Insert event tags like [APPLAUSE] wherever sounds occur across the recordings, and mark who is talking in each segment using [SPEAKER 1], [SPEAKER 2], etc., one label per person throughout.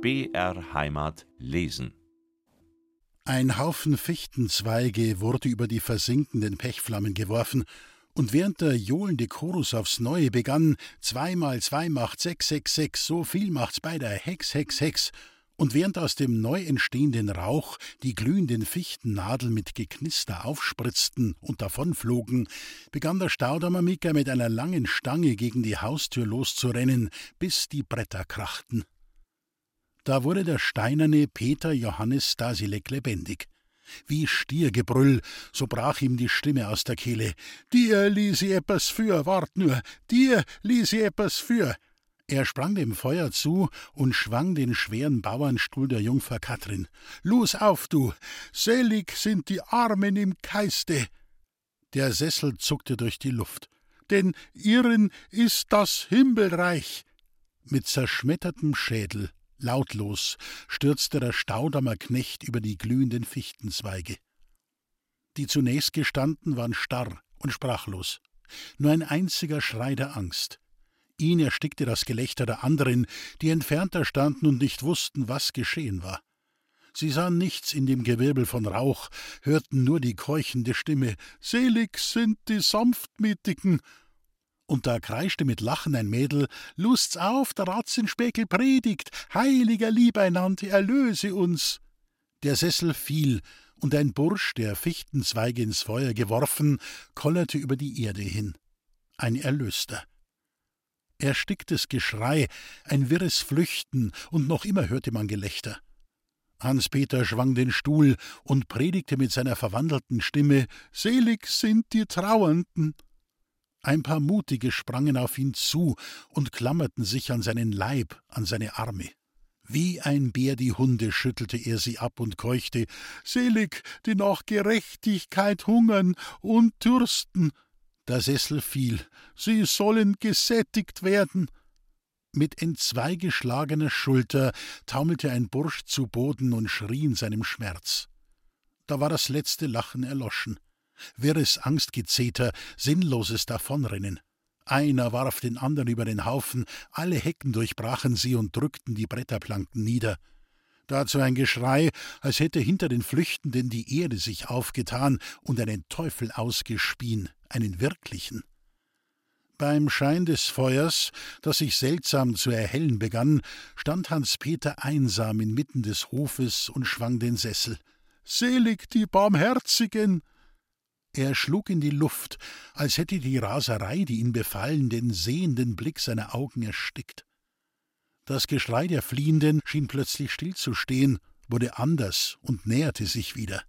[SPEAKER 1] BR Heimat lesen.
[SPEAKER 2] Ein Haufen Fichtenzweige wurde über die versinkenden Pechflammen geworfen, und während der johlende Chorus aufs Neue begann, zweimal zwei macht sechs, sechs, sechs, so viel macht's bei der Hex, Hex, Hex, und während aus dem neu entstehenden Rauch die glühenden Fichtennadeln mit Geknister aufspritzten und davonflogen, begann der Staudammer Micker mit einer langen Stange gegen die Haustür loszurennen, bis die Bretter krachten. Da wurde der steinerne Peter Johannes Stasilek lebendig. Wie Stiergebrüll, so brach ihm die Stimme aus der Kehle. Dir ließ ich etwas für, wart nur, dir ließ ich etwas für. Er sprang dem Feuer zu und schwang den schweren Bauernstuhl der Jungfer Katrin. Los auf, du! Selig sind die Armen im Keiste! Der Sessel zuckte durch die Luft. Denn ihren ist das Himmelreich! Mit zerschmettertem Schädel Lautlos stürzte der Staudammer Knecht über die glühenden Fichtenzweige. Die zunächst gestanden waren starr und sprachlos. Nur ein einziger Schrei der Angst. Ihn erstickte das Gelächter der anderen, die entfernter standen und nicht wussten, was geschehen war. Sie sahen nichts in dem Gewirbel von Rauch, hörten nur die keuchende Stimme Selig sind die Sanftmütigen und da kreischte mit Lachen ein Mädel: Lust's auf, der Ratzenspeckel predigt, heiliger Liebeinand, erlöse uns! Der Sessel fiel, und ein Bursch, der Fichtenzweige ins Feuer geworfen, kollerte über die Erde hin. Ein Erlöster. Ersticktes Geschrei, ein wirres Flüchten, und noch immer hörte man Gelächter. Hans-Peter schwang den Stuhl und predigte mit seiner verwandelten Stimme: Selig sind die Trauernden! Ein paar Mutige sprangen auf ihn zu und klammerten sich an seinen Leib, an seine Arme. Wie ein Bär die Hunde schüttelte er sie ab und keuchte Selig, die nach Gerechtigkeit hungern und dürsten. Der Sessel fiel, sie sollen gesättigt werden. Mit entzweigeschlagener Schulter taumelte ein Bursch zu Boden und schrie in seinem Schmerz. Da war das letzte Lachen erloschen wirres Angstgezeter, sinnloses Davonrennen. Einer warf den anderen über den Haufen, alle Hecken durchbrachen sie und drückten die Bretterplanken nieder. Dazu ein Geschrei, als hätte hinter den Flüchtenden die Erde sich aufgetan und einen Teufel ausgespien, einen wirklichen. Beim Schein des Feuers, das sich seltsam zu erhellen begann, stand Hans Peter einsam inmitten des Hofes und schwang den Sessel. Selig die Barmherzigen! Er schlug in die Luft, als hätte die Raserei, die ihn befallen, den sehenden Blick seiner Augen erstickt. Das Geschrei der Fliehenden schien plötzlich stillzustehen, wurde anders und näherte sich wieder.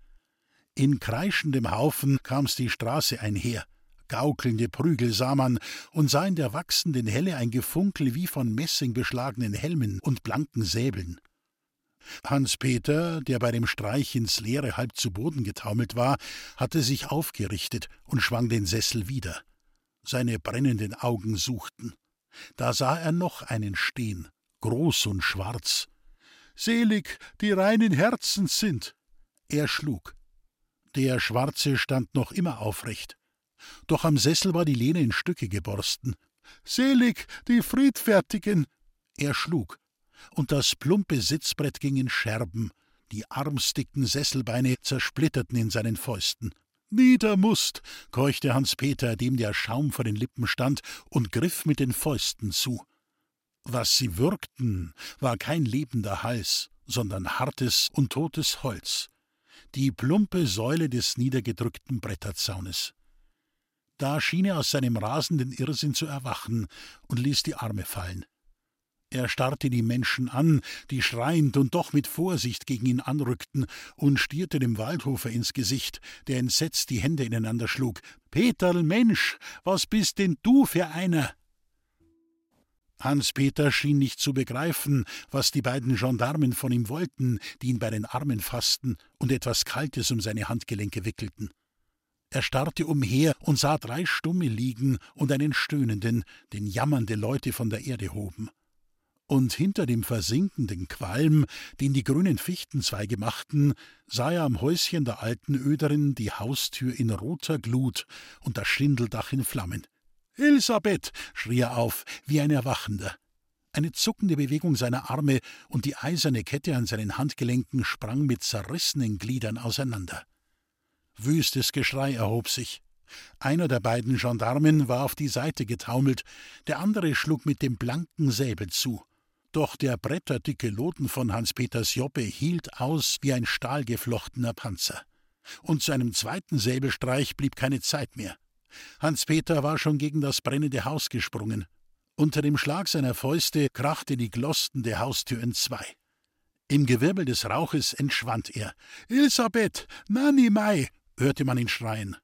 [SPEAKER 2] In kreischendem Haufen kam's die Straße einher. Gaukelnde Prügel sah man und sah in der wachsenden Helle ein Gefunkel wie von Messing beschlagenen Helmen und blanken Säbeln. Hans-Peter, der bei dem Streich ins Leere halb zu Boden getaumelt war, hatte sich aufgerichtet und schwang den Sessel wieder. Seine brennenden Augen suchten. Da sah er noch einen stehen, groß und schwarz. Selig, die reinen Herzens sind. Er schlug. Der Schwarze stand noch immer aufrecht. Doch am Sessel war die Lehne in Stücke geborsten. Selig, die Friedfertigen. Er schlug und das plumpe Sitzbrett ging in Scherben, die armsdicken Sesselbeine zersplitterten in seinen Fäusten. Nieder musst, keuchte Hans Peter, dem der Schaum vor den Lippen stand, und griff mit den Fäusten zu. Was sie würgten, war kein lebender Hals, sondern hartes und totes Holz, die plumpe Säule des niedergedrückten Bretterzaunes. Da schien er aus seinem rasenden Irrsinn zu erwachen und ließ die Arme fallen. Er starrte die Menschen an, die schreiend und doch mit Vorsicht gegen ihn anrückten, und stierte dem Waldhofer ins Gesicht, der entsetzt die Hände ineinander schlug. Peterl, Mensch, was bist denn du für einer? Hans-Peter schien nicht zu begreifen, was die beiden Gendarmen von ihm wollten, die ihn bei den Armen fassten und etwas Kaltes um seine Handgelenke wickelten. Er starrte umher und sah drei Stumme liegen und einen Stöhnenden, den jammernde Leute von der Erde hoben und hinter dem versinkenden Qualm, den die grünen Fichtenzweige machten, sah er am Häuschen der alten Öderin die Haustür in roter Glut und das Schindeldach in Flammen. Elisabeth! schrie er auf, wie ein Erwachender. Eine zuckende Bewegung seiner Arme und die eiserne Kette an seinen Handgelenken sprang mit zerrissenen Gliedern auseinander. Wüstes Geschrei erhob sich. Einer der beiden Gendarmen war auf die Seite getaumelt, der andere schlug mit dem blanken Säbel zu. Doch der bretterdicke Loten von Hans-Peters Joppe hielt aus wie ein stahlgeflochtener Panzer. Und zu einem zweiten Säbelstreich blieb keine Zeit mehr. Hans-Peter war schon gegen das brennende Haus gesprungen. Unter dem Schlag seiner Fäuste krachte die glostende Haustür entzwei. Im Gewirbel des Rauches entschwand er. Elisabeth, Nanni Mai, hörte man ihn schreien.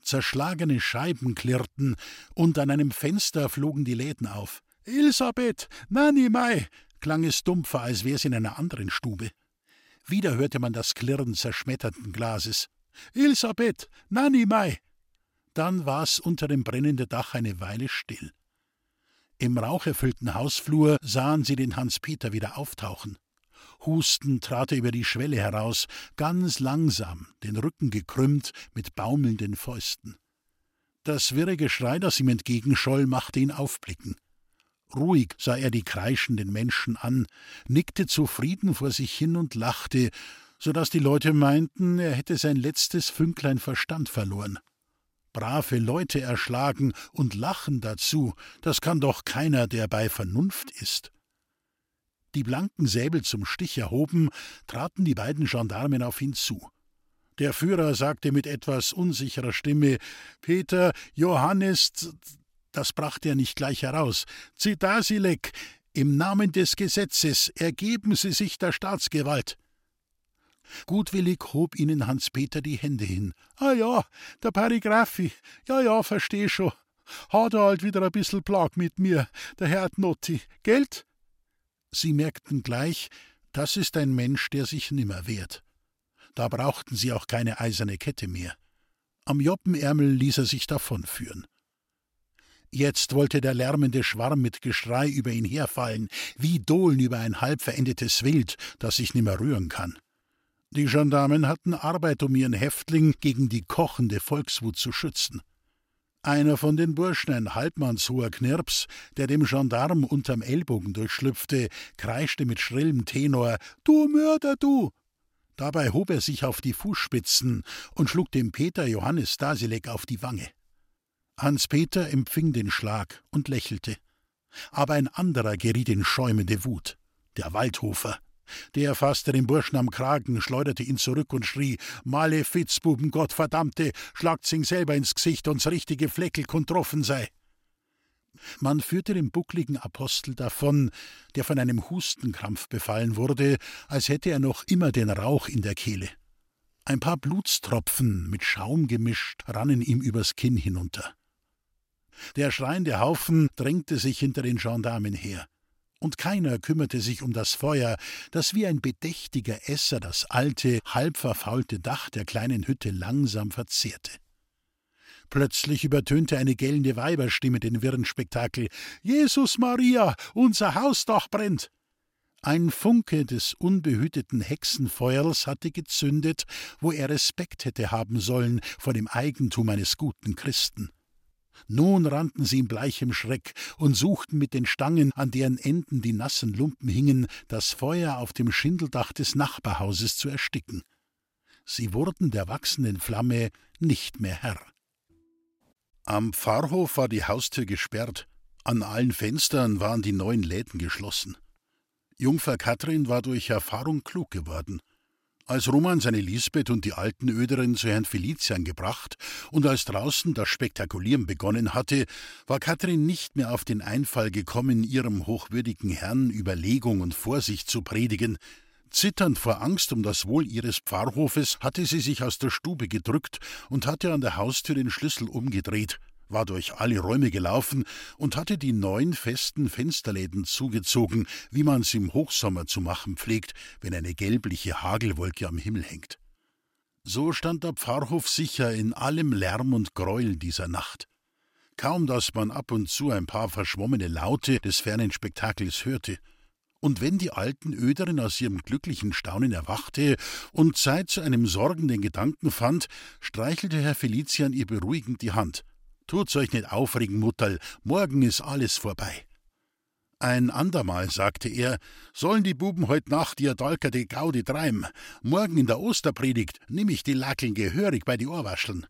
[SPEAKER 2] Zerschlagene Scheiben klirrten, und an einem Fenster flogen die Läden auf. Elisabeth, Nanni Mai, klang es dumpfer, als wär's in einer anderen Stube. Wieder hörte man das Klirren zerschmetterten Glases. Elisabeth, Nanni Mai. Dann war's unter dem brennenden Dach eine Weile still. Im raucherfüllten Hausflur sahen sie den Hans-Peter wieder auftauchen. Hustend trat er über die Schwelle heraus, ganz langsam, den Rücken gekrümmt, mit baumelnden Fäusten. Das wirre Geschrei, das ihm entgegenscholl, machte ihn aufblicken. Ruhig sah er die kreischenden Menschen an, nickte zufrieden vor sich hin und lachte, so dass die Leute meinten, er hätte sein letztes Fünklein Verstand verloren. Brave Leute erschlagen und lachen dazu, das kann doch keiner, der bei Vernunft ist. Die blanken Säbel zum Stich erhoben, traten die beiden Gendarmen auf ihn zu. Der Führer sagte mit etwas unsicherer Stimme Peter, Johannes, das brachte er nicht gleich heraus. Zitasilek, im Namen des Gesetzes ergeben Sie sich der Staatsgewalt. Gutwillig hob ihnen Hans-Peter die Hände hin. Ah ja, der Paragraphi. Ja, ja, versteh schon. Hat er halt wieder ein bissel Plag mit mir, der Herr Notti. Geld? Sie merkten gleich, das ist ein Mensch, der sich nimmer wehrt. Da brauchten sie auch keine eiserne Kette mehr. Am Joppenärmel ließ er sich davonführen. Jetzt wollte der lärmende Schwarm mit Geschrei über ihn herfallen, wie Dohlen über ein halb verendetes Wild, das sich nimmer rühren kann. Die Gendarmen hatten Arbeit, um ihren Häftling gegen die kochende Volkswut zu schützen. Einer von den Burschen, ein halbmannshoher Knirps, der dem Gendarm unterm Ellbogen durchschlüpfte, kreischte mit schrillem Tenor Du Mörder, du! Dabei hob er sich auf die Fußspitzen und schlug dem Peter Johannes Stasilek auf die Wange. Hans-Peter empfing den Schlag und lächelte. Aber ein anderer geriet in schäumende Wut, der Waldhofer. Der fasste den Burschen am Kragen, schleuderte ihn zurück und schrie: Malefizbuben, Gottverdammte, schlagt's ihn selber ins Gesicht, uns richtige Fleckel kontroffen sei. Man führte den buckligen Apostel davon, der von einem Hustenkrampf befallen wurde, als hätte er noch immer den Rauch in der Kehle. Ein paar Blutstropfen mit Schaum gemischt rannen ihm übers Kinn hinunter. Der schreiende Haufen drängte sich hinter den Gendarmen her und keiner kümmerte sich um das Feuer, das wie ein bedächtiger Esser das alte, halb verfaulte Dach der kleinen Hütte langsam verzehrte. Plötzlich übertönte eine gellende Weiberstimme den wirren Spektakel. Jesus Maria, unser Hausdach brennt! Ein Funke des unbehüteten Hexenfeuers hatte gezündet, wo er Respekt hätte haben sollen vor dem Eigentum eines guten Christen. Nun rannten sie in bleichem Schreck und suchten mit den Stangen, an deren Enden die nassen Lumpen hingen, das Feuer auf dem Schindeldach des Nachbarhauses zu ersticken. Sie wurden der wachsenden Flamme nicht mehr Herr. Am Pfarrhof war die Haustür gesperrt, an allen Fenstern waren die neuen Läden geschlossen. Jungfer Kathrin war durch Erfahrung klug geworden. Als Roman seine Lisbeth und die alten Öderin zu Herrn Felician gebracht und als draußen das Spektakulieren begonnen hatte, war Kathrin nicht mehr auf den Einfall gekommen, ihrem hochwürdigen Herrn Überlegung und Vorsicht zu predigen. Zitternd vor Angst um das Wohl ihres Pfarrhofes hatte sie sich aus der Stube gedrückt und hatte an der Haustür den Schlüssel umgedreht war durch alle Räume gelaufen und hatte die neun festen Fensterläden zugezogen, wie man's im Hochsommer zu machen pflegt, wenn eine gelbliche Hagelwolke am Himmel hängt. So stand der Pfarrhof sicher in allem Lärm und Greuel dieser Nacht. Kaum, dass man ab und zu ein paar verschwommene Laute des fernen Spektakels hörte. Und wenn die alten Öderin aus ihrem glücklichen Staunen erwachte und Zeit zu einem sorgenden Gedanken fand, streichelte Herr Felician ihr beruhigend die Hand. Tut's euch nicht aufregen, Mutterl, morgen ist alles vorbei. Ein andermal, sagte er, sollen die Buben heut Nacht ihr Dalker de Gaudi treiben. Morgen in der Osterpredigt nimm ich die Lackeln gehörig bei die Ohrwascheln.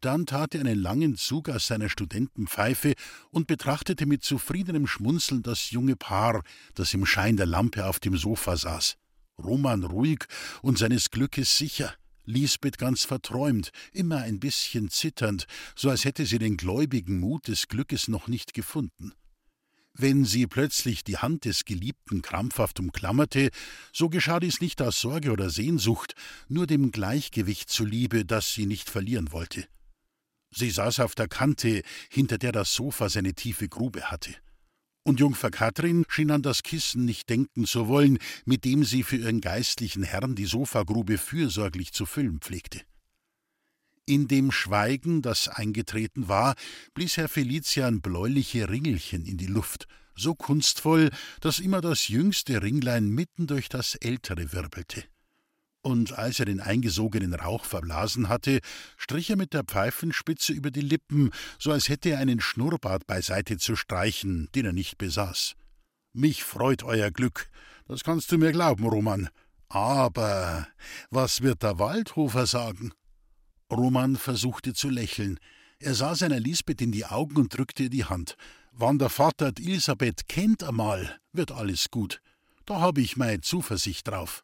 [SPEAKER 2] Dann tat er einen langen Zug aus seiner Studentenpfeife und betrachtete mit zufriedenem Schmunzeln das junge Paar, das im Schein der Lampe auf dem Sofa saß. Roman ruhig und seines Glückes sicher, Lisbeth ganz verträumt, immer ein bisschen zitternd, so als hätte sie den gläubigen Mut des Glückes noch nicht gefunden. Wenn sie plötzlich die Hand des Geliebten krampfhaft umklammerte, so geschah dies nicht aus Sorge oder Sehnsucht, nur dem Gleichgewicht zuliebe, das sie nicht verlieren wollte. Sie saß auf der Kante, hinter der das Sofa seine tiefe Grube hatte. Und Jungfer Katrin schien an das Kissen nicht denken zu wollen, mit dem sie für ihren geistlichen Herrn die Sofagrube fürsorglich zu füllen pflegte. In dem Schweigen, das eingetreten war, blies Herr Felician bläuliche Ringelchen in die Luft, so kunstvoll, dass immer das jüngste Ringlein mitten durch das ältere wirbelte. Und als er den eingesogenen Rauch verblasen hatte, strich er mit der Pfeifenspitze über die Lippen, so als hätte er einen Schnurrbart beiseite zu streichen, den er nicht besaß. Mich freut euer Glück, das kannst du mir glauben, Roman. Aber was wird der Waldhofer sagen? Roman versuchte zu lächeln. Er sah seiner Lisbeth in die Augen und drückte ihr die Hand. Wann der Vater Elisabeth kennt einmal, wird alles gut. Da habe ich meine Zuversicht drauf.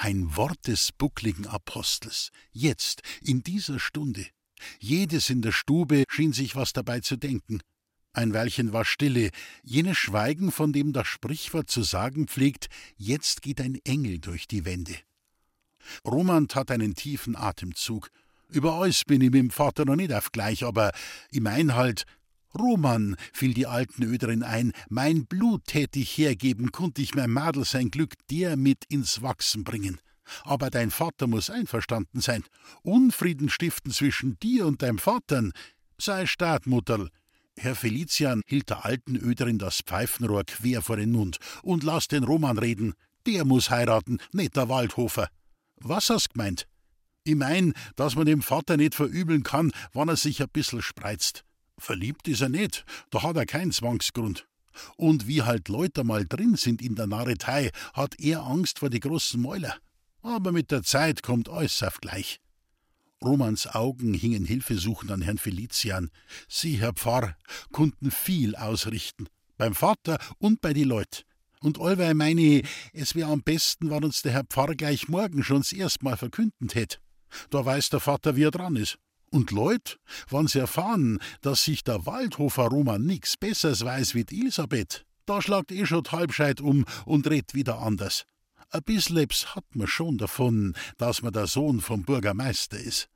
[SPEAKER 2] Ein Wort des buckligen Apostels, jetzt, in dieser Stunde. Jedes in der Stube schien sich was dabei zu denken. Ein Weilchen war Stille, jenes Schweigen, von dem das Sprichwort zu sagen pflegt, jetzt geht ein Engel durch die Wände. Roman tat einen tiefen Atemzug. Über alles bin ich mit dem Vater noch nicht auf gleich, aber ich mein halt, Roman, fiel die alten Öderin ein, mein Blut tät ich hergeben, konnt ich mein Madel sein Glück der mit ins Wachsen bringen. Aber dein Vater muss einverstanden sein. Unfrieden stiften zwischen dir und deinem Vatern. Sei Staat, Mutterl. Herr Felician hielt der alten Öderin das Pfeifenrohr quer vor den Mund und lass den Roman reden. Der muss heiraten, nicht der Waldhofer. Was hast gemeint? Ich mein, dass man dem Vater nicht verübeln kann, wann er sich ein bissel spreizt. Verliebt ist er nicht, da hat er keinen Zwangsgrund. Und wie halt Leute mal drin sind in der Narretei, hat er Angst vor die großen Mäuler. Aber mit der Zeit kommt alles auf gleich. Romans Augen hingen hilfesuchend an Herrn Felician. Sie, Herr Pfarr, konnten viel ausrichten. Beim Vater und bei die Leut. Und allweil meine ich, es wäre am besten, wenn uns der Herr Pfarrer gleich morgen schon das erste Mal verkündend hätt. Da weiß der Vater, wie er dran ist. Und Leut, wann sie erfahren, dass sich der Waldhofer Roman nix Besseres weiß wie Elisabeth, da schlagt eh schon halbscheid um und redt wieder anders. Ein bissleps hat man schon davon, dass man der Sohn vom Bürgermeister ist.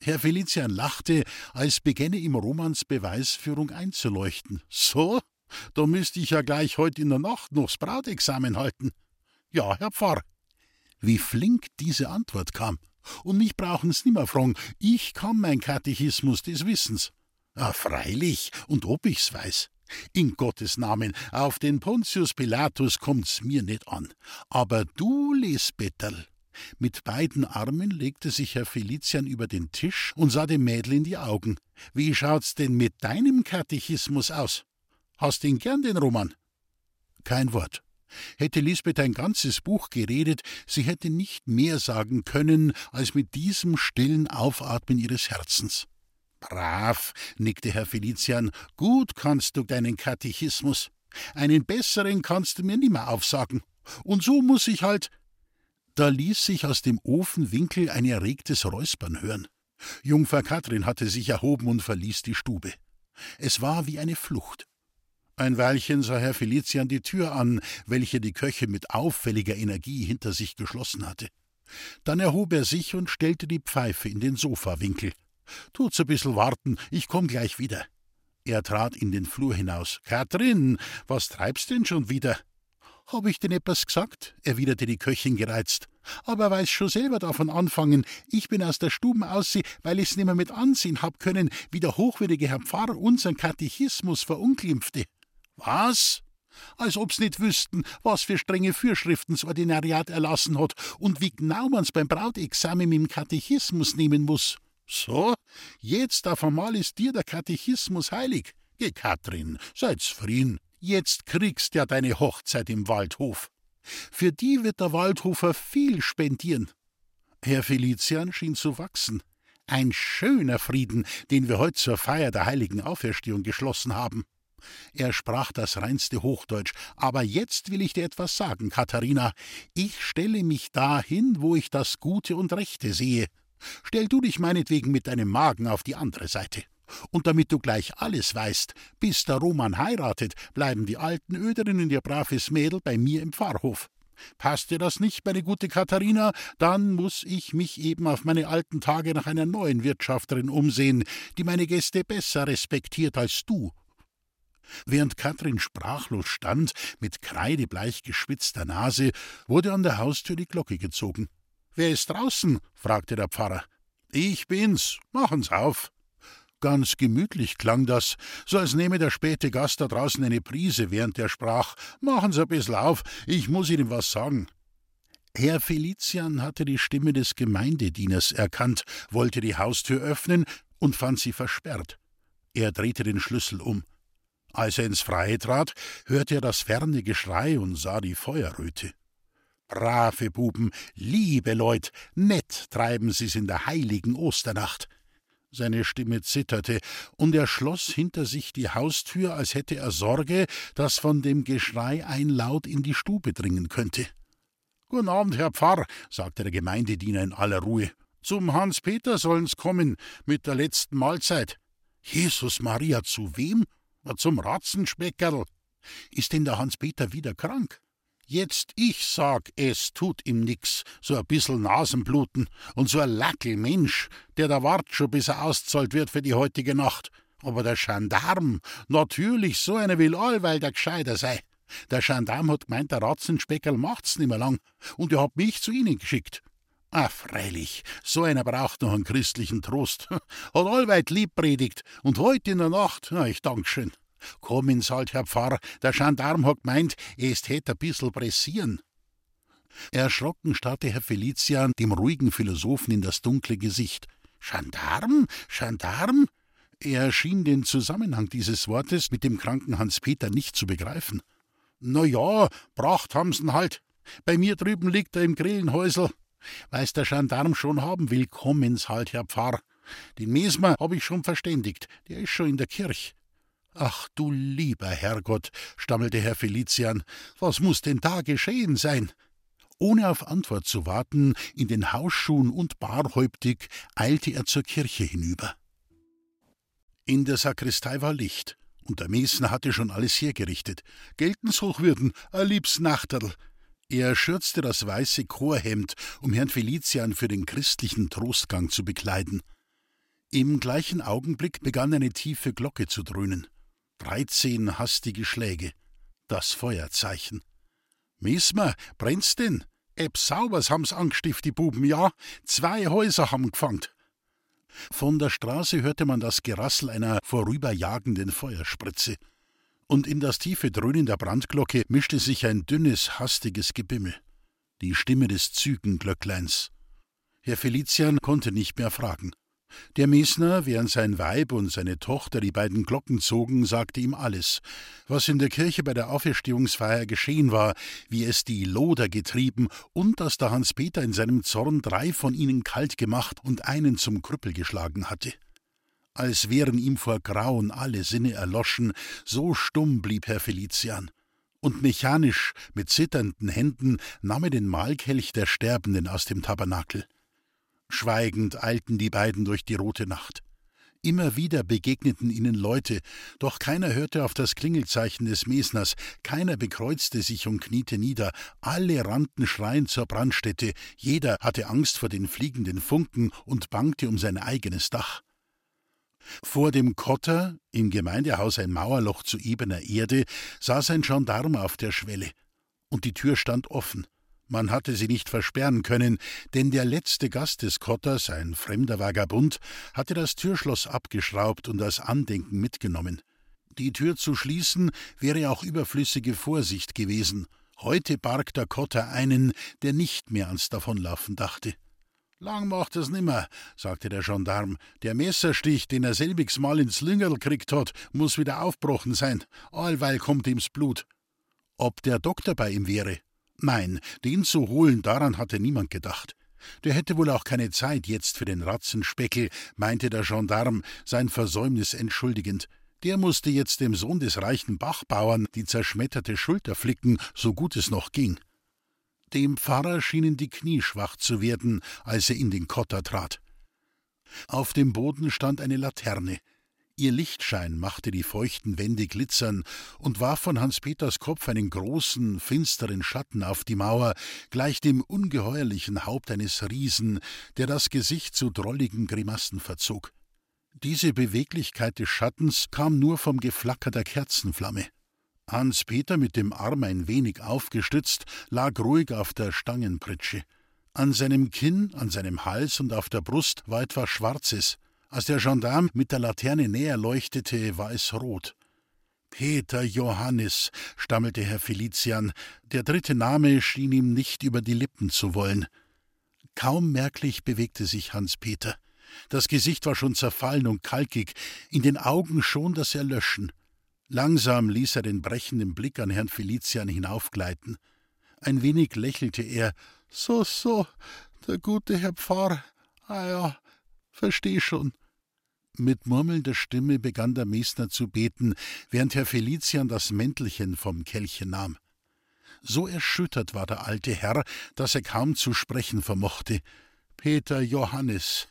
[SPEAKER 2] Herr Felician lachte, als begänne ihm Romans Beweisführung einzuleuchten. So? Da müsste ich ja gleich heute in der Nacht nochs Brautexamen halten. Ja, Herr Pfarr. Wie flink diese Antwort kam. Und mich brauchen's nimmer fragen, ich kann mein Katechismus des Wissens. Ah, freilich, und ob ich's weiß. In Gottes Namen, auf den Pontius Pilatus kommt's mir nicht an. Aber du, Lesbetterl. Mit beiden Armen legte sich Herr Felician über den Tisch und sah dem Mädel in die Augen. Wie schaut's denn mit deinem Katechismus aus? Hast ihn gern, den Roman? Kein Wort. Hätte Lisbeth ein ganzes Buch geredet, sie hätte nicht mehr sagen können als mit diesem stillen Aufatmen ihres Herzens. Brav, nickte Herr Felician, gut kannst du deinen Katechismus. Einen besseren kannst du mir nimmer aufsagen. Und so muss ich halt. Da ließ sich aus dem Ofenwinkel ein erregtes Räuspern hören. Jungfer Katrin hatte sich erhoben und verließ die Stube. Es war wie eine Flucht. Ein Weilchen sah Herr Felician die Tür an, welche die Köche mit auffälliger Energie hinter sich geschlossen hatte. Dann erhob er sich und stellte die Pfeife in den Sofawinkel. Tut's ein bissel warten, ich komm gleich wieder. Er trat in den Flur hinaus. Katrin, was treibst denn schon wieder? Hab ich denn etwas gesagt? erwiderte die Köchin gereizt. Aber weiß schon selber davon anfangen. Ich bin aus der Stuben ausseh, weil ich's nimmer mit ansehen hab können, wie der hochwürdige Herr Pfarrer unseren Katechismus verunglimpfte. Was? Als ob's nicht wüssten, was für strenge Fürschriften das Ordinariat erlassen hat und wie genau man's beim Brautexamen im Katechismus nehmen muss. So, jetzt auf einmal ist dir der Katechismus heilig. Geh, Katrin, sei zufrieden. Jetzt kriegst ja deine Hochzeit im Waldhof. Für die wird der Waldhofer viel spendieren. Herr Felician schien zu wachsen. Ein schöner Frieden, den wir heute zur Feier der heiligen Auferstehung geschlossen haben. Er sprach das reinste Hochdeutsch. Aber jetzt will ich dir etwas sagen, Katharina. Ich stelle mich dahin, wo ich das Gute und Rechte sehe. Stell du dich meinetwegen mit deinem Magen auf die andere Seite. Und damit du gleich alles weißt, bis der Roman heiratet, bleiben die alten Öderinnen ihr braves Mädel bei mir im Pfarrhof. Passt dir das nicht, meine gute Katharina, dann muss ich mich eben auf meine alten Tage nach einer neuen Wirtschafterin umsehen, die meine Gäste besser respektiert als du Während Katrin sprachlos stand, mit kreidebleich geschwitzter Nase, wurde an der Haustür die Glocke gezogen. Wer ist draußen? fragte der Pfarrer. Ich bin's. Machen's auf. Ganz gemütlich klang das, so als nehme der späte Gast da draußen eine Prise, während er sprach. Machen's ein bissl auf, ich muss Ihnen was sagen. Herr Felician hatte die Stimme des Gemeindedieners erkannt, wollte die Haustür öffnen und fand sie versperrt. Er drehte den Schlüssel um. Als er ins Freie trat, hörte er das ferne Geschrei und sah die Feuerröte. Brave Buben, liebe Leut, nett treiben sie's in der heiligen Osternacht. Seine Stimme zitterte, und er schloss hinter sich die Haustür, als hätte er Sorge, dass von dem Geschrei ein Laut in die Stube dringen könnte. Guten Abend, Herr Pfarr, sagte der Gemeindediener in aller Ruhe. Zum Hans Peter sollen's kommen, mit der letzten Mahlzeit. Jesus Maria, zu wem? Zum Ratzenspeckerl. Ist denn der Hans-Peter wieder krank? Jetzt ich sag, es tut ihm nix, so ein bissel Nasenbluten und so ein Lackelmensch, der da wart schon, bis er auszahlt wird für die heutige Nacht. Aber der Gendarm, natürlich, so einer will allweil der Gescheiter sei. Der Gendarm hat gemeint, der Ratzenspeckerl macht's nimmer lang, und er hat mich zu ihnen geschickt. Ah, freilich, so einer braucht noch einen christlichen Trost. [LAUGHS] Hat allweit lieb predigt, und heute in der Nacht, na, ich Dankeschön. Komm ins Halt, Herr Pfarrer, der Gendarm hat gemeint, es tät ein bissel pressieren. Erschrocken starrte Herr Felician dem ruhigen Philosophen in das dunkle Gesicht. Gendarm? Gendarm? Er schien den Zusammenhang dieses Wortes mit dem kranken Hans-Peter nicht zu begreifen. Na ja, bracht haben's halt. Bei mir drüben liegt er im Grillenhäusel. Weiß der Gendarm schon haben will, kommen's halt, Herr Pfarr. Den Mesmer hab ich schon verständigt, der ist schon in der Kirch. Ach du lieber Herrgott, stammelte Herr Felician, was muss denn da geschehen sein? Ohne auf Antwort zu warten, in den Hausschuhen und barhäuptig, eilte er zur Kirche hinüber. In der Sakristei war Licht, und der Mesner hatte schon alles hergerichtet. Gelten's Hochwürden, a liebs Nachterl, er schürzte das weiße Chorhemd, um Herrn Felician für den christlichen Trostgang zu bekleiden. Im gleichen Augenblick begann eine tiefe Glocke zu dröhnen. Dreizehn hastige Schläge. Das Feuerzeichen. Mesmer, brennt's denn? Eb saubers haben's angestift, die Buben, ja. Zwei Häuser haben gefangt. Von der Straße hörte man das Gerassel einer vorüberjagenden Feuerspritze und in das tiefe Dröhnen der Brandglocke mischte sich ein dünnes, hastiges Gebimmel. Die Stimme des Zügenglöckleins. Herr Felician konnte nicht mehr fragen. Der Mesner, während sein Weib und seine Tochter die beiden Glocken zogen, sagte ihm alles, was in der Kirche bei der Auferstehungsfeier geschehen war, wie es die Loder getrieben und dass der Hans-Peter in seinem Zorn drei von ihnen kalt gemacht und einen zum Krüppel geschlagen hatte als wären ihm vor Grauen alle Sinne erloschen, so stumm blieb Herr Felician. Und mechanisch, mit zitternden Händen, nahm er den Mahlkelch der Sterbenden aus dem Tabernakel. Schweigend eilten die beiden durch die rote Nacht. Immer wieder begegneten ihnen Leute, doch keiner hörte auf das Klingelzeichen des Mesners, keiner bekreuzte sich und kniete nieder, alle rannten schreiend zur Brandstätte, jeder hatte Angst vor den fliegenden Funken und bangte um sein eigenes Dach. Vor dem Kotter, im Gemeindehaus ein Mauerloch zu ebener Erde, saß ein Gendarm auf der Schwelle. Und die Tür stand offen. Man hatte sie nicht versperren können, denn der letzte Gast des Kotters, ein fremder Vagabund, hatte das Türschloss abgeschraubt und als Andenken mitgenommen. Die Tür zu schließen wäre auch überflüssige Vorsicht gewesen. Heute barg der Kotter einen, der nicht mehr ans Davonlaufen dachte. Lang macht es nimmer, sagte der Gendarm. Der Messerstich, den er selbigs mal ins Lüngerl kriegt hat, muss wieder aufbrochen sein. Allweil kommt ihm's Blut. Ob der Doktor bei ihm wäre? Nein, den zu holen, daran hatte niemand gedacht. Der hätte wohl auch keine Zeit jetzt für den Ratzenspeckel, meinte der Gendarm, sein Versäumnis entschuldigend. Der musste jetzt dem Sohn des reichen Bachbauern die zerschmetterte Schulter flicken, so gut es noch ging. Dem Pfarrer schienen die Knie schwach zu werden, als er in den Kotter trat. Auf dem Boden stand eine Laterne. Ihr Lichtschein machte die feuchten Wände glitzern und warf von Hans Peters Kopf einen großen, finsteren Schatten auf die Mauer, gleich dem ungeheuerlichen Haupt eines Riesen, der das Gesicht zu drolligen Grimassen verzog. Diese Beweglichkeit des Schattens kam nur vom Geflacker der Kerzenflamme. Hans Peter mit dem Arm ein wenig aufgestützt, lag ruhig auf der Stangenpritsche. An seinem Kinn, an seinem Hals und auf der Brust war etwas Schwarzes, als der Gendarm mit der Laterne näher leuchtete, war es rot. Peter Johannes, stammelte Herr Felician, der dritte Name schien ihm nicht über die Lippen zu wollen. Kaum merklich bewegte sich Hans Peter. Das Gesicht war schon zerfallen und kalkig, in den Augen schon das Erlöschen. Langsam ließ er den brechenden Blick an Herrn Felician hinaufgleiten. Ein wenig lächelte er. So, so, der gute Herr Pfarr. Ah ja, versteh schon. Mit murmelnder Stimme begann der Mesner zu beten, während Herr Felician das Mäntelchen vom Kelche nahm. So erschüttert war der alte Herr, dass er kaum zu sprechen vermochte. Peter Johannes.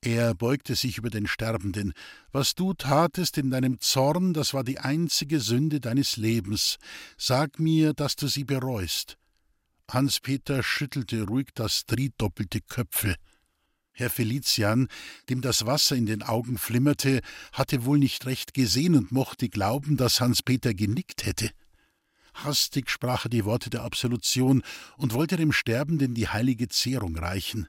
[SPEAKER 2] Er beugte sich über den Sterbenden. Was du tatest in deinem Zorn, das war die einzige Sünde deines Lebens. Sag mir, dass du sie bereust. Hans Peter schüttelte ruhig das dridoppelte Köpfe. Herr Felician, dem das Wasser in den Augen flimmerte, hatte wohl nicht recht gesehen und mochte glauben, dass Hans Peter genickt hätte. Hastig sprach er die Worte der Absolution und wollte dem Sterbenden die heilige Zehrung reichen.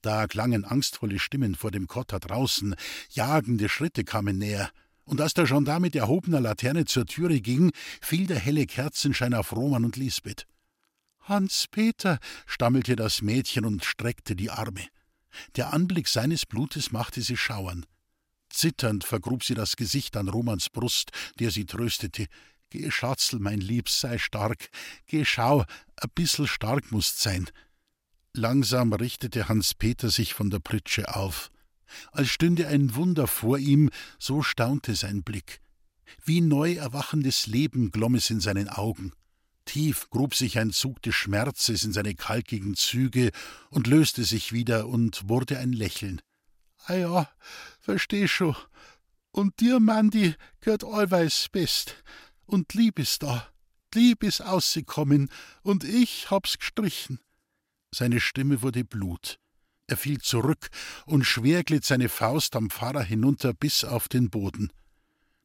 [SPEAKER 2] Da klangen angstvolle Stimmen vor dem Kotter draußen, jagende Schritte kamen näher, und als der Gendarm mit erhobener Laterne zur Türe ging, fiel der helle Kerzenschein auf Roman und Lisbeth. Hans Peter, stammelte das Mädchen und streckte die Arme. Der Anblick seines Blutes machte sie schauern. Zitternd vergrub sie das Gesicht an Romans Brust, der sie tröstete. Geh, Schatzel, mein Liebs, sei stark. Geh, schau, a bissel stark musst sein. Langsam richtete Hans Peter sich von der Pritsche auf. Als stünde ein Wunder vor ihm, so staunte sein Blick. Wie neu erwachendes Leben glomm es in seinen Augen. Tief grub sich ein Zug des Schmerzes in seine kalkigen Züge und löste sich wieder und wurde ein Lächeln. Ah ja, versteh scho. Und dir, Mandi, gehört allweis best. Und Lieb ist da. Lieb ist ausgekommen und ich hab's gestrichen. Seine Stimme wurde Blut. Er fiel zurück und schwer glitt seine Faust am Pfarrer hinunter bis auf den Boden.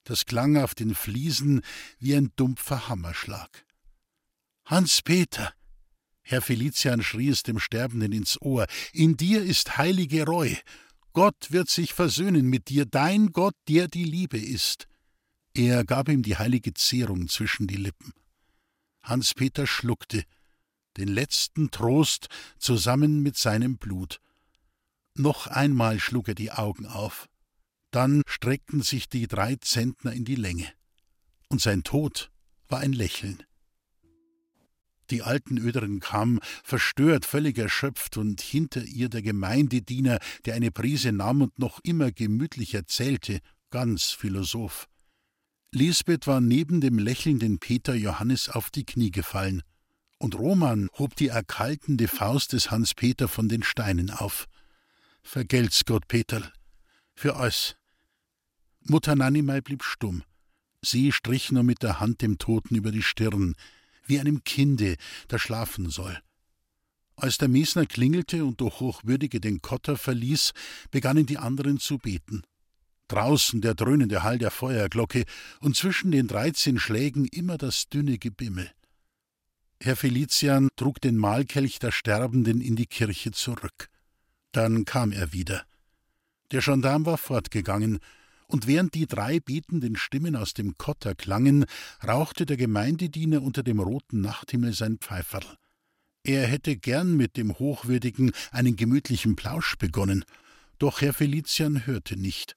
[SPEAKER 2] Das klang auf den Fliesen wie ein dumpfer Hammerschlag. Hans-Peter! Herr Felician schrie es dem Sterbenden ins Ohr, in dir ist heilige Reu. Gott wird sich versöhnen mit dir, dein Gott, der die Liebe ist. Er gab ihm die heilige Zehrung zwischen die Lippen. Hans-Peter schluckte, den letzten Trost zusammen mit seinem Blut. Noch einmal schlug er die Augen auf. Dann streckten sich die drei Zentner in die Länge. Und sein Tod war ein Lächeln. Die alten Öderen kamen, verstört, völlig erschöpft, und hinter ihr der Gemeindediener, der eine Prise nahm und noch immer gemütlich erzählte, ganz Philosoph. Lisbeth war neben dem lächelnden Peter Johannes auf die Knie gefallen, und Roman hob die erkaltende Faust des Hans Peter von den Steinen auf. Vergelt's Gott, Peterl, für alles. Mutter Nanimei blieb stumm. Sie strich nur mit der Hand dem Toten über die Stirn, wie einem Kinde, das schlafen soll. Als der Mesner klingelte und der Hochwürdige den Kotter verließ, begannen die anderen zu beten. Draußen der dröhnende Hall der Feuerglocke und zwischen den dreizehn Schlägen immer das dünne Gebimmel. Herr Felician trug den Mahlkelch der Sterbenden in die Kirche zurück. Dann kam er wieder. Der Gendarm war fortgegangen, und während die drei betenden Stimmen aus dem Kotter klangen, rauchte der Gemeindediener unter dem roten Nachthimmel sein Pfeiferl. Er hätte gern mit dem Hochwürdigen einen gemütlichen Plausch begonnen, doch Herr Felician hörte nicht.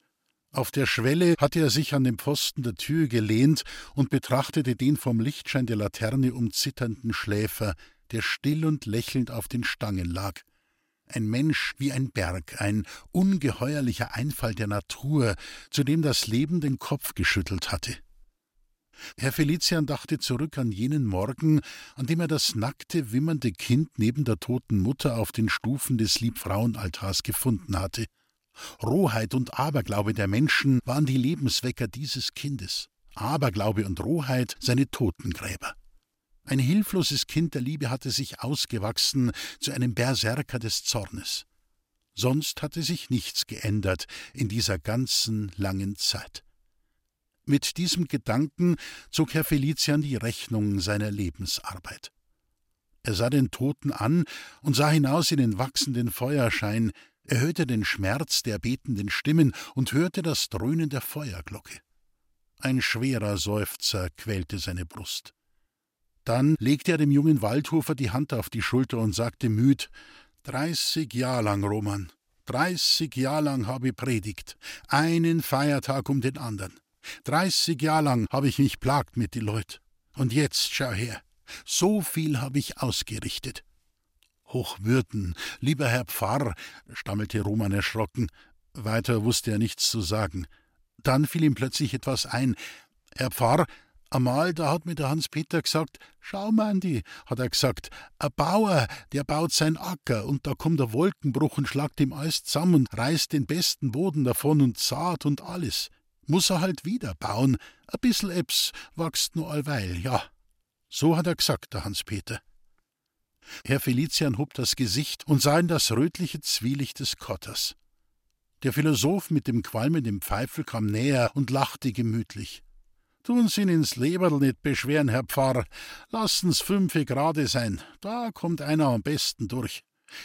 [SPEAKER 2] Auf der Schwelle hatte er sich an den Pfosten der Tür gelehnt und betrachtete den vom Lichtschein der Laterne umzitternden Schläfer, der still und lächelnd auf den Stangen lag. Ein Mensch wie ein Berg, ein ungeheuerlicher Einfall der Natur, zu dem das Leben den Kopf geschüttelt hatte. Herr Felician dachte zurück an jenen Morgen, an dem er das nackte, wimmernde Kind neben der toten Mutter auf den Stufen des Liebfrauenaltars gefunden hatte. Rohheit und Aberglaube der Menschen waren die Lebenswecker dieses Kindes, Aberglaube und Rohheit seine Totengräber. Ein hilfloses Kind der Liebe hatte sich ausgewachsen zu einem Berserker des Zornes. Sonst hatte sich nichts geändert in dieser ganzen langen Zeit. Mit diesem Gedanken zog Herr Felician die Rechnung seiner Lebensarbeit. Er sah den Toten an und sah hinaus in den wachsenden Feuerschein, er hörte den Schmerz der betenden Stimmen und hörte das Dröhnen der Feuerglocke. Ein schwerer Seufzer quälte seine Brust. Dann legte er dem jungen Waldhofer die Hand auf die Schulter und sagte müd: Dreißig Jahr lang, Roman, dreißig Jahr lang habe ich predigt, einen Feiertag um den anderen. Dreißig Jahr lang habe ich mich plagt mit die Leut. Und jetzt schau her, so viel habe ich ausgerichtet. Hochwürden, lieber Herr Pfarr, stammelte Roman erschrocken. Weiter wusste er nichts zu sagen. Dann fiel ihm plötzlich etwas ein. Herr Pfarr, einmal, da hat mir der Hans-Peter gesagt, schau, Mandi, hat er gesagt, ein Bauer, der baut sein Acker und da kommt der Wolkenbruch und schlagt ihm alles zusammen und reißt den besten Boden davon und Saat und alles muss er halt wieder bauen. A bissel Ebbs wächst nur allweil, ja. So hat er gesagt, der Hans-Peter. Herr Felician hob das Gesicht und sah in das rötliche Zwielicht des Kotters. Der Philosoph mit dem qualmenden Pfeifel kam näher und lachte gemütlich. Tun Sie ins Leberl nicht beschweren, Herr Pfarrer. Lassen's fünfe Grade sein. Da kommt einer am besten durch.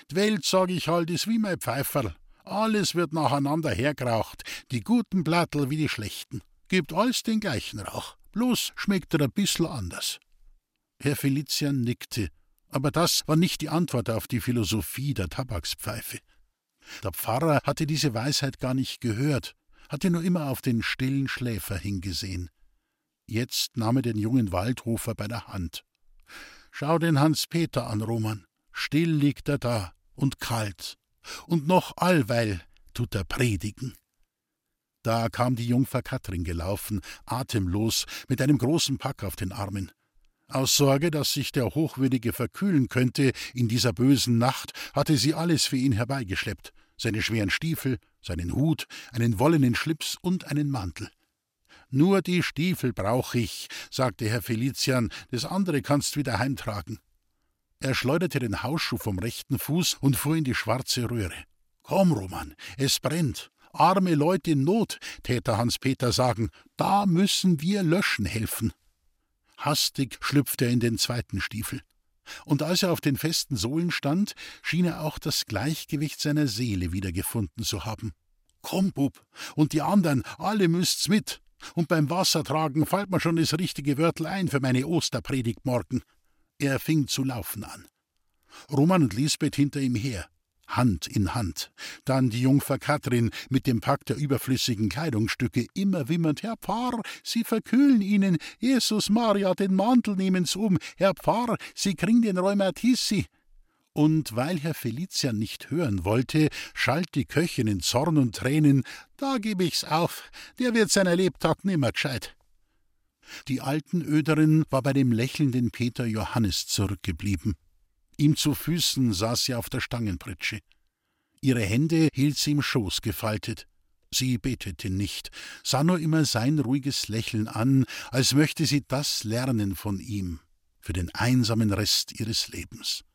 [SPEAKER 2] Die Welt, sag ich halt, ist wie mein Pfeiferl. Alles wird nacheinander hergeraucht, die guten Blattel wie die schlechten. Gibt alles den gleichen Rauch, bloß schmeckt er ein bissl anders. Herr Felician nickte, aber das war nicht die Antwort auf die Philosophie der Tabakspfeife. Der Pfarrer hatte diese Weisheit gar nicht gehört, hatte nur immer auf den stillen Schläfer hingesehen. Jetzt nahm er den jungen Waldhofer bei der Hand. Schau den Hans Peter an, Roman. Still liegt er da und kalt und noch allweil tut er predigen. Da kam die Jungfer Katrin gelaufen, atemlos, mit einem großen Pack auf den Armen. Aus Sorge, dass sich der Hochwürdige verkühlen könnte in dieser bösen Nacht, hatte sie alles für ihn herbeigeschleppt: seine schweren Stiefel, seinen Hut, einen wollenen Schlips und einen Mantel. Nur die Stiefel brauch ich, sagte Herr Felician, das andere kannst wieder heimtragen. Er schleuderte den Hausschuh vom rechten Fuß und fuhr in die schwarze Röhre. Komm, Roman, es brennt. Arme Leute in Not, täte Hans-Peter sagen, da müssen wir löschen helfen. Hastig schlüpfte er in den zweiten Stiefel. Und als er auf den festen Sohlen stand, schien er auch das Gleichgewicht seiner Seele wiedergefunden zu haben. Komm, Bub, und die anderen, alle müsst's mit. Und beim Wassertragen fällt mir schon das richtige Wörtel ein für meine Osterpredigt morgen. Er fing zu laufen an. Roman und Lisbeth hinter ihm her, Hand in Hand. Dann die Jungfer Katrin mit dem Pack der überflüssigen Kleidungsstücke, immer wimmernd: Herr Pfarr, Sie verkühlen Ihnen. Jesus Maria, den Mantel nehmen's um. Herr Pfarr, Sie kriegen den Rheumatissi. Und weil Herr Felician nicht hören wollte, schalt die Köchin in Zorn und Tränen: Da geb ich's auf, der wird seiner Lebtag nimmer gescheit. Die alten Öderin war bei dem lächelnden Peter Johannes zurückgeblieben. Ihm zu Füßen saß sie auf der Stangenpritsche. Ihre Hände hielt sie im Schoß gefaltet. Sie betete nicht, sah nur immer sein ruhiges Lächeln an, als möchte sie das lernen von ihm, für den einsamen Rest ihres Lebens.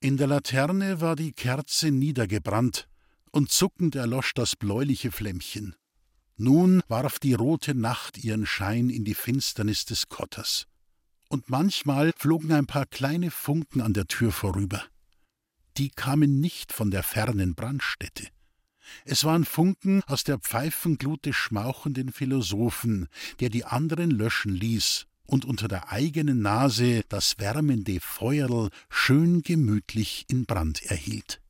[SPEAKER 2] In der Laterne war die Kerze niedergebrannt, und zuckend erlosch das bläuliche Flämmchen. Nun warf die rote Nacht ihren Schein in die Finsternis des Kotters. Und manchmal flogen ein paar kleine Funken an der Tür vorüber. Die kamen nicht von der fernen Brandstätte. Es waren Funken aus der Pfeifenglut des schmauchenden Philosophen, der die anderen löschen ließ und unter der eigenen Nase das wärmende Feuerl schön gemütlich in Brand erhielt.